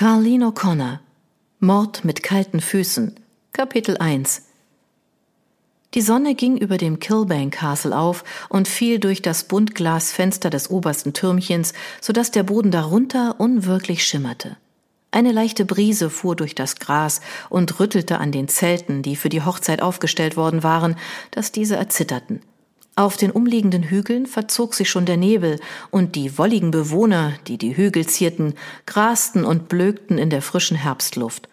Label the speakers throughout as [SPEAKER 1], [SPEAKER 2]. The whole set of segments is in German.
[SPEAKER 1] Carleen O'Connor Mord mit kalten Füßen Kapitel 1 Die Sonne ging über dem Kilbane Castle auf und fiel durch das Buntglasfenster des obersten Türmchens, so dass der Boden darunter unwirklich schimmerte. Eine leichte Brise fuhr durch das Gras und rüttelte an den Zelten, die für die Hochzeit aufgestellt worden waren, dass diese erzitterten. Auf den umliegenden Hügeln verzog sich schon der Nebel, und die wolligen Bewohner, die die Hügel zierten, grasten und blökten in der frischen Herbstluft.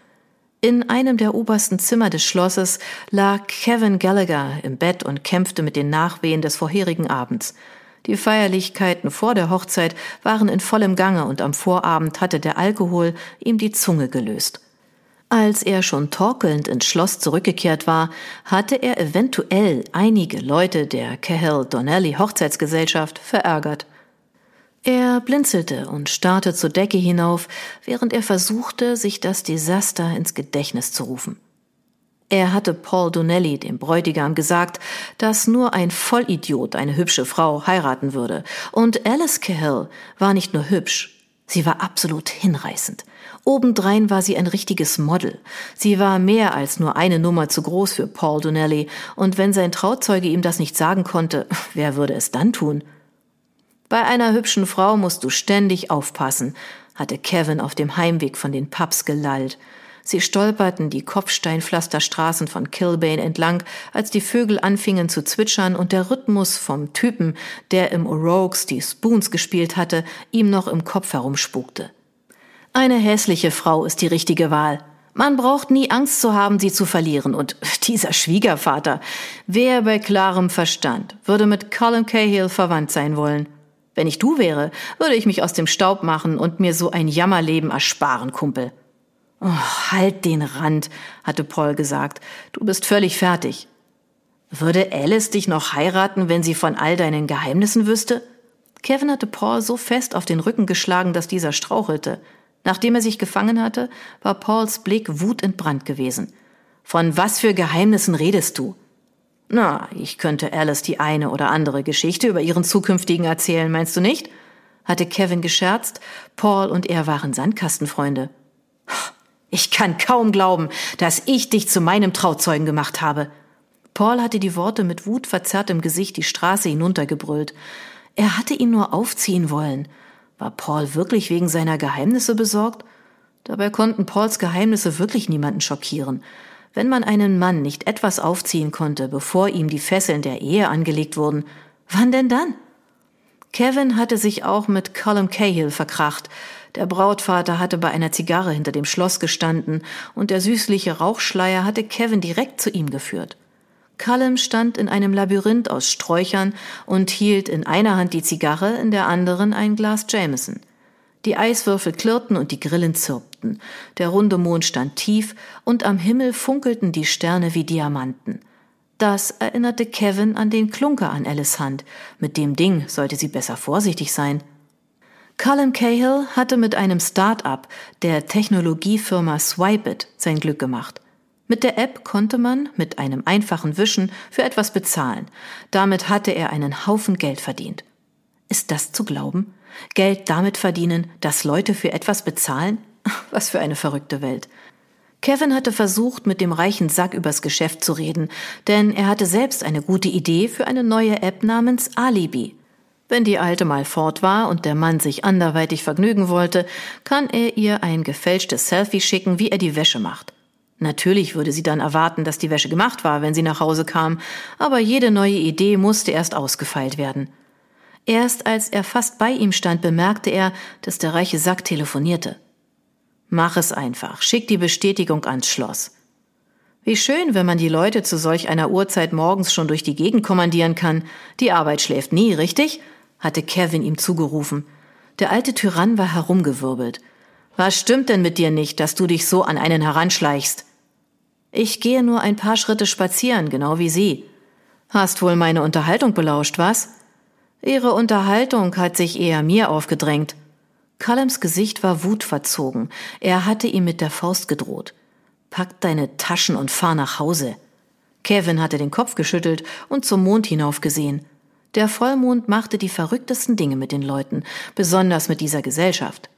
[SPEAKER 1] In einem der obersten Zimmer des Schlosses lag Kevin Gallagher im Bett und kämpfte mit den Nachwehen des vorherigen Abends. Die Feierlichkeiten vor der Hochzeit waren in vollem Gange und am Vorabend hatte der Alkohol ihm die Zunge gelöst. Als er schon torkelnd ins Schloss zurückgekehrt war, hatte er eventuell einige Leute der Cahill Donnelly Hochzeitsgesellschaft verärgert. Er blinzelte und starrte zur Decke hinauf, während er versuchte, sich das Desaster ins Gedächtnis zu rufen. Er hatte Paul Donnelly, dem Bräutigam, gesagt, dass nur ein Vollidiot eine hübsche Frau heiraten würde. Und Alice Cahill war nicht nur hübsch, Sie war absolut hinreißend. Obendrein war sie ein richtiges Model. Sie war mehr als nur eine Nummer zu groß für Paul Donnelly, und wenn sein Trauzeuge ihm das nicht sagen konnte, wer würde es dann tun? Bei einer hübschen Frau musst du ständig aufpassen, hatte Kevin auf dem Heimweg von den Pubs gelallt. Sie stolperten die Kopfsteinpflasterstraßen von Kilbane entlang, als die Vögel anfingen zu zwitschern und der Rhythmus vom Typen, der im O'Rourke's die Spoons gespielt hatte, ihm noch im Kopf herumspukte. Eine hässliche Frau ist die richtige Wahl. Man braucht nie Angst zu haben, sie zu verlieren. Und dieser Schwiegervater, wer bei klarem Verstand, würde mit Colin Cahill verwandt sein wollen. Wenn ich du wäre, würde ich mich aus dem Staub machen und mir so ein Jammerleben ersparen, Kumpel. Oh, halt den Rand, hatte Paul gesagt. Du bist völlig fertig. Würde Alice dich noch heiraten, wenn sie von all deinen Geheimnissen wüsste? Kevin hatte Paul so fest auf den Rücken geschlagen, dass dieser strauchelte. Nachdem er sich gefangen hatte, war Pauls Blick wutentbrannt gewesen. Von was für Geheimnissen redest du? Na, ich könnte Alice die eine oder andere Geschichte über ihren zukünftigen erzählen, meinst du nicht? hatte Kevin gescherzt. Paul und er waren Sandkastenfreunde. Ich kann kaum glauben, dass ich dich zu meinem Trauzeugen gemacht habe. Paul hatte die Worte mit wutverzerrtem Gesicht die Straße hinuntergebrüllt. Er hatte ihn nur aufziehen wollen. War Paul wirklich wegen seiner Geheimnisse besorgt? Dabei konnten Pauls Geheimnisse wirklich niemanden schockieren. Wenn man einen Mann nicht etwas aufziehen konnte, bevor ihm die Fesseln der Ehe angelegt wurden, wann denn dann? Kevin hatte sich auch mit Colum Cahill verkracht, der Brautvater hatte bei einer Zigarre hinter dem Schloss gestanden und der süßliche Rauchschleier hatte Kevin direkt zu ihm geführt. Callum stand in einem Labyrinth aus Sträuchern und hielt in einer Hand die Zigarre, in der anderen ein Glas Jameson. Die Eiswürfel klirrten und die Grillen zirpten. Der runde Mond stand tief und am Himmel funkelten die Sterne wie Diamanten. Das erinnerte Kevin an den Klunker an Alice Hand. Mit dem Ding sollte sie besser vorsichtig sein. Colin Cahill hatte mit einem Start-up der Technologiefirma Swipeit sein Glück gemacht. Mit der App konnte man mit einem einfachen Wischen für etwas bezahlen. Damit hatte er einen Haufen Geld verdient. Ist das zu glauben? Geld damit verdienen, dass Leute für etwas bezahlen? Was für eine verrückte Welt. Kevin hatte versucht, mit dem reichen Sack übers Geschäft zu reden, denn er hatte selbst eine gute Idee für eine neue App namens Alibi. Wenn die Alte mal fort war und der Mann sich anderweitig vergnügen wollte, kann er ihr ein gefälschtes Selfie schicken, wie er die Wäsche macht. Natürlich würde sie dann erwarten, dass die Wäsche gemacht war, wenn sie nach Hause kam, aber jede neue Idee musste erst ausgefeilt werden. Erst als er fast bei ihm stand, bemerkte er, dass der reiche Sack telefonierte. Mach es einfach, schick die Bestätigung ans Schloss. Wie schön, wenn man die Leute zu solch einer Uhrzeit morgens schon durch die Gegend kommandieren kann. Die Arbeit schläft nie, richtig? Hatte Kevin ihm zugerufen. Der alte Tyrann war herumgewirbelt. Was stimmt denn mit dir nicht, dass du dich so an einen heranschleichst? Ich gehe nur ein paar Schritte spazieren, genau wie Sie. Hast wohl meine Unterhaltung belauscht, was? Ihre Unterhaltung hat sich eher mir aufgedrängt. Callums Gesicht war wutverzogen. Er hatte ihm mit der Faust gedroht. Pack deine Taschen und fahr nach Hause. Kevin hatte den Kopf geschüttelt und zum Mond hinaufgesehen. Der Vollmond machte die verrücktesten Dinge mit den Leuten, besonders mit dieser Gesellschaft.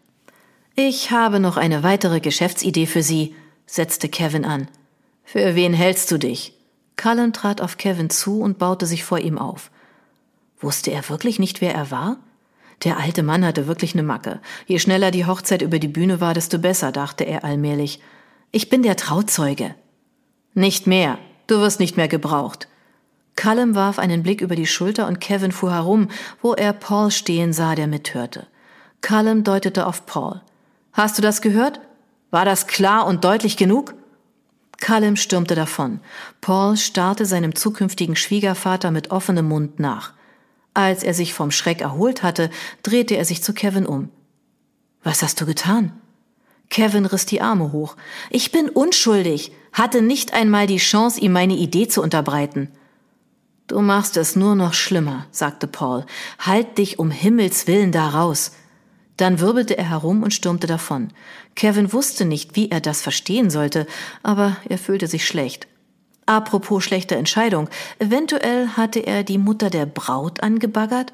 [SPEAKER 1] Ich habe noch eine weitere Geschäftsidee für Sie, setzte Kevin an. Für wen hältst du dich? Cullen trat auf Kevin zu und baute sich vor ihm auf. Wusste er wirklich nicht, wer er war? Der alte Mann hatte wirklich eine Macke. Je schneller die Hochzeit über die Bühne war, desto besser, dachte er allmählich. Ich bin der Trauzeuge. Nicht mehr. Du wirst nicht mehr gebraucht. Callum warf einen Blick über die Schulter und Kevin fuhr herum, wo er Paul stehen sah, der mithörte. Callum deutete auf Paul. Hast du das gehört? War das klar und deutlich genug? Callum stürmte davon. Paul starrte seinem zukünftigen Schwiegervater mit offenem Mund nach. Als er sich vom Schreck erholt hatte, drehte er sich zu Kevin um. Was hast du getan? Kevin riss die Arme hoch. Ich bin unschuldig, hatte nicht einmal die Chance, ihm meine Idee zu unterbreiten. Du machst es nur noch schlimmer, sagte Paul. Halt dich um Himmels willen da raus. Dann wirbelte er herum und stürmte davon. Kevin wusste nicht, wie er das verstehen sollte, aber er fühlte sich schlecht. Apropos schlechte Entscheidung, eventuell hatte er die Mutter der Braut angebaggert?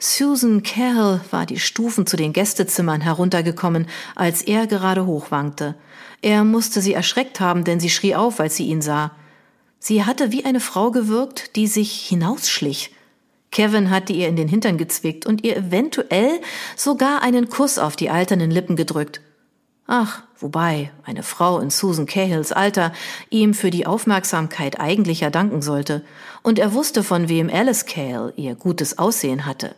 [SPEAKER 1] Susan Carroll war die Stufen zu den Gästezimmern heruntergekommen, als er gerade hochwankte. Er musste sie erschreckt haben, denn sie schrie auf, als sie ihn sah. Sie hatte wie eine Frau gewirkt, die sich hinausschlich. Kevin hatte ihr in den Hintern gezwickt und ihr eventuell sogar einen Kuss auf die alternden Lippen gedrückt. Ach, wobei eine Frau in Susan Cahills Alter ihm für die Aufmerksamkeit eigentlich ja danken sollte, und er wusste, von wem Alice Cahill ihr gutes Aussehen hatte.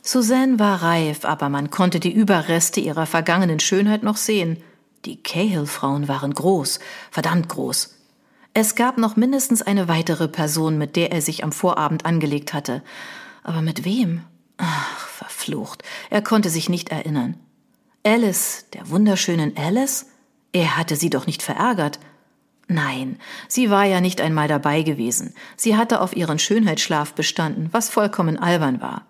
[SPEAKER 1] Suzanne war reif, aber man konnte die Überreste ihrer vergangenen Schönheit noch sehen. Die Cahill-Frauen waren groß, verdammt groß. Es gab noch mindestens eine weitere Person, mit der er sich am Vorabend angelegt hatte. Aber mit wem? Ach, verflucht. Er konnte sich nicht erinnern. Alice, der wunderschönen Alice? Er hatte sie doch nicht verärgert. Nein, sie war ja nicht einmal dabei gewesen. Sie hatte auf ihren Schönheitsschlaf bestanden, was vollkommen albern war.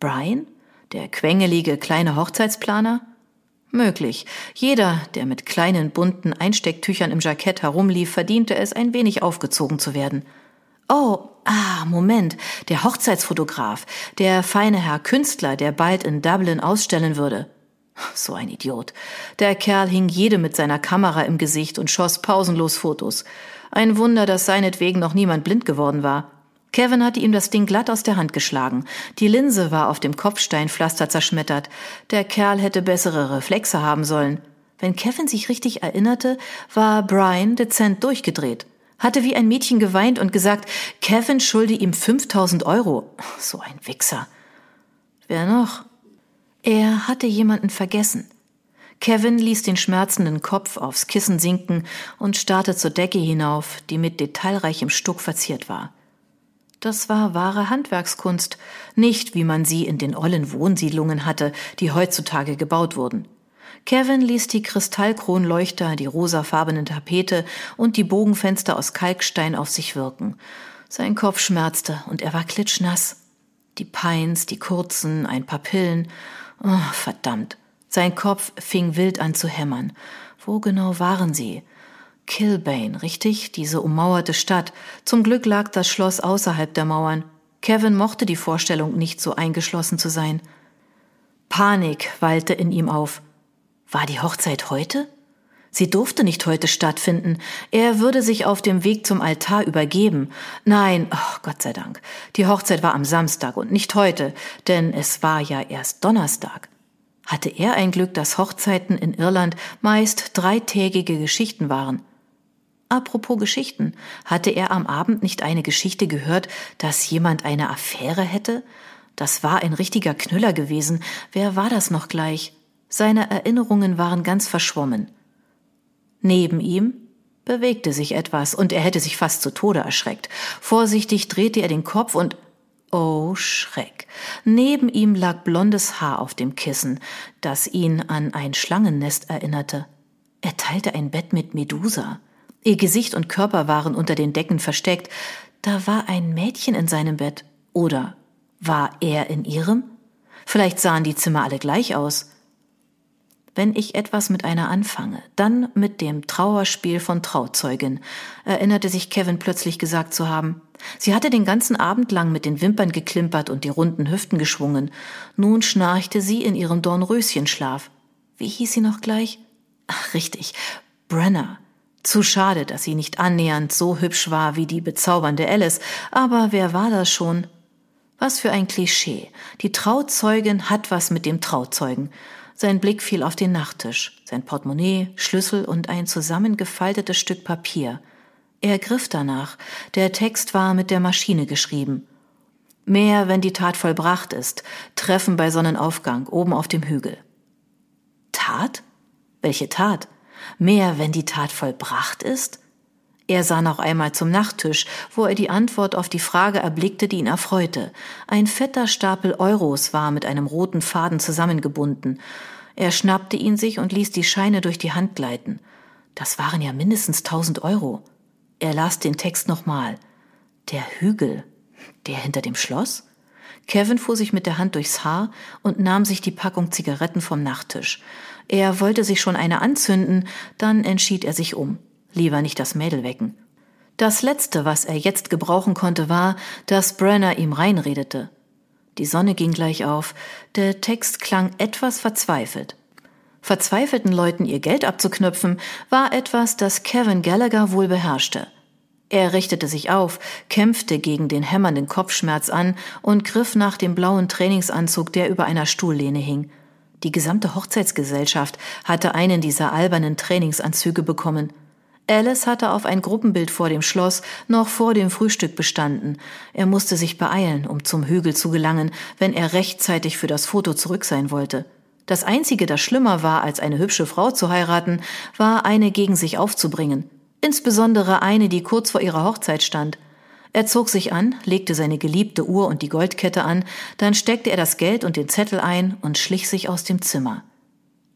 [SPEAKER 1] Brian? Der quengelige kleine Hochzeitsplaner? Möglich. Jeder, der mit kleinen bunten Einstecktüchern im Jackett herumlief, verdiente es, ein wenig aufgezogen zu werden. Oh, ah, Moment, der Hochzeitsfotograf, der feine Herr Künstler, der bald in Dublin ausstellen würde. So ein Idiot. Der Kerl hing jede mit seiner Kamera im Gesicht und schoss pausenlos Fotos. Ein Wunder, dass seinetwegen noch niemand blind geworden war. Kevin hatte ihm das Ding glatt aus der Hand geschlagen. Die Linse war auf dem Kopfsteinpflaster zerschmettert. Der Kerl hätte bessere Reflexe haben sollen. Wenn Kevin sich richtig erinnerte, war Brian dezent durchgedreht. Hatte wie ein Mädchen geweint und gesagt, Kevin schulde ihm 5000 Euro. So ein Wichser. Wer noch? Er hatte jemanden vergessen. Kevin ließ den schmerzenden Kopf aufs Kissen sinken und starrte zur Decke hinauf, die mit detailreichem Stuck verziert war. Das war wahre Handwerkskunst, nicht wie man sie in den ollen Wohnsiedlungen hatte, die heutzutage gebaut wurden. Kevin ließ die Kristallkronleuchter, die rosafarbenen Tapete und die Bogenfenster aus Kalkstein auf sich wirken. Sein Kopf schmerzte und er war klitschnass. Die Pines, die kurzen, ein paar Pillen. Oh, verdammt. Sein Kopf fing wild an zu hämmern. Wo genau waren sie? Kilbane, richtig? Diese ummauerte Stadt. Zum Glück lag das Schloss außerhalb der Mauern. Kevin mochte die Vorstellung nicht, so eingeschlossen zu sein. Panik wallte in ihm auf. War die Hochzeit heute? Sie durfte nicht heute stattfinden. Er würde sich auf dem Weg zum Altar übergeben. Nein, oh, Gott sei Dank. Die Hochzeit war am Samstag und nicht heute, denn es war ja erst Donnerstag. Hatte er ein Glück, dass Hochzeiten in Irland meist dreitägige Geschichten waren. Apropos Geschichten, hatte er am Abend nicht eine Geschichte gehört, dass jemand eine Affäre hätte? Das war ein richtiger Knüller gewesen. Wer war das noch gleich? Seine Erinnerungen waren ganz verschwommen. Neben ihm bewegte sich etwas, und er hätte sich fast zu Tode erschreckt. Vorsichtig drehte er den Kopf und Oh Schreck. Neben ihm lag blondes Haar auf dem Kissen, das ihn an ein Schlangennest erinnerte. Er teilte ein Bett mit Medusa. Ihr Gesicht und Körper waren unter den Decken versteckt. Da war ein Mädchen in seinem Bett. Oder war er in ihrem? Vielleicht sahen die Zimmer alle gleich aus. Wenn ich etwas mit einer anfange, dann mit dem Trauerspiel von Trauzeugin, erinnerte sich Kevin plötzlich gesagt zu haben. Sie hatte den ganzen Abend lang mit den Wimpern geklimpert und die runden Hüften geschwungen. Nun schnarchte sie in ihrem Dornröschenschlaf. Wie hieß sie noch gleich? Ach, richtig, Brenner. Zu schade, dass sie nicht annähernd so hübsch war wie die bezaubernde Alice, aber wer war das schon? Was für ein Klischee. Die Trauzeugin hat was mit dem Trauzeugen. Sein Blick fiel auf den Nachttisch, sein Portemonnaie, Schlüssel und ein zusammengefaltetes Stück Papier. Er griff danach. Der Text war mit der Maschine geschrieben. Mehr, wenn die Tat vollbracht ist. Treffen bei Sonnenaufgang, oben auf dem Hügel. Tat? Welche Tat? Mehr, wenn die Tat vollbracht ist? Er sah noch einmal zum Nachttisch, wo er die Antwort auf die Frage erblickte, die ihn erfreute. Ein fetter Stapel Euros war mit einem roten Faden zusammengebunden. Er schnappte ihn sich und ließ die Scheine durch die Hand gleiten. Das waren ja mindestens tausend Euro. Er las den Text nochmal. Der Hügel. Der hinter dem Schloss? Kevin fuhr sich mit der Hand durchs Haar und nahm sich die Packung Zigaretten vom Nachttisch. Er wollte sich schon eine anzünden, dann entschied er sich um. Lieber nicht das Mädel wecken. Das Letzte, was er jetzt gebrauchen konnte, war, dass Brenner ihm reinredete. Die Sonne ging gleich auf, der Text klang etwas verzweifelt. Verzweifelten Leuten ihr Geld abzuknüpfen, war etwas, das Kevin Gallagher wohl beherrschte. Er richtete sich auf, kämpfte gegen den hämmernden Kopfschmerz an und griff nach dem blauen Trainingsanzug, der über einer Stuhllehne hing. Die gesamte Hochzeitsgesellschaft hatte einen dieser albernen Trainingsanzüge bekommen. Alice hatte auf ein Gruppenbild vor dem Schloss noch vor dem Frühstück bestanden. Er musste sich beeilen, um zum Hügel zu gelangen, wenn er rechtzeitig für das Foto zurück sein wollte. Das Einzige, das schlimmer war, als eine hübsche Frau zu heiraten, war eine gegen sich aufzubringen. Insbesondere eine, die kurz vor ihrer Hochzeit stand. Er zog sich an, legte seine geliebte Uhr und die Goldkette an, dann steckte er das Geld und den Zettel ein und schlich sich aus dem Zimmer.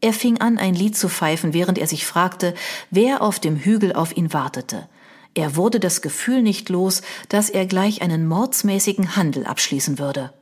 [SPEAKER 1] Er fing an, ein Lied zu pfeifen, während er sich fragte, wer auf dem Hügel auf ihn wartete. Er wurde das Gefühl nicht los, dass er gleich einen mordsmäßigen Handel abschließen würde.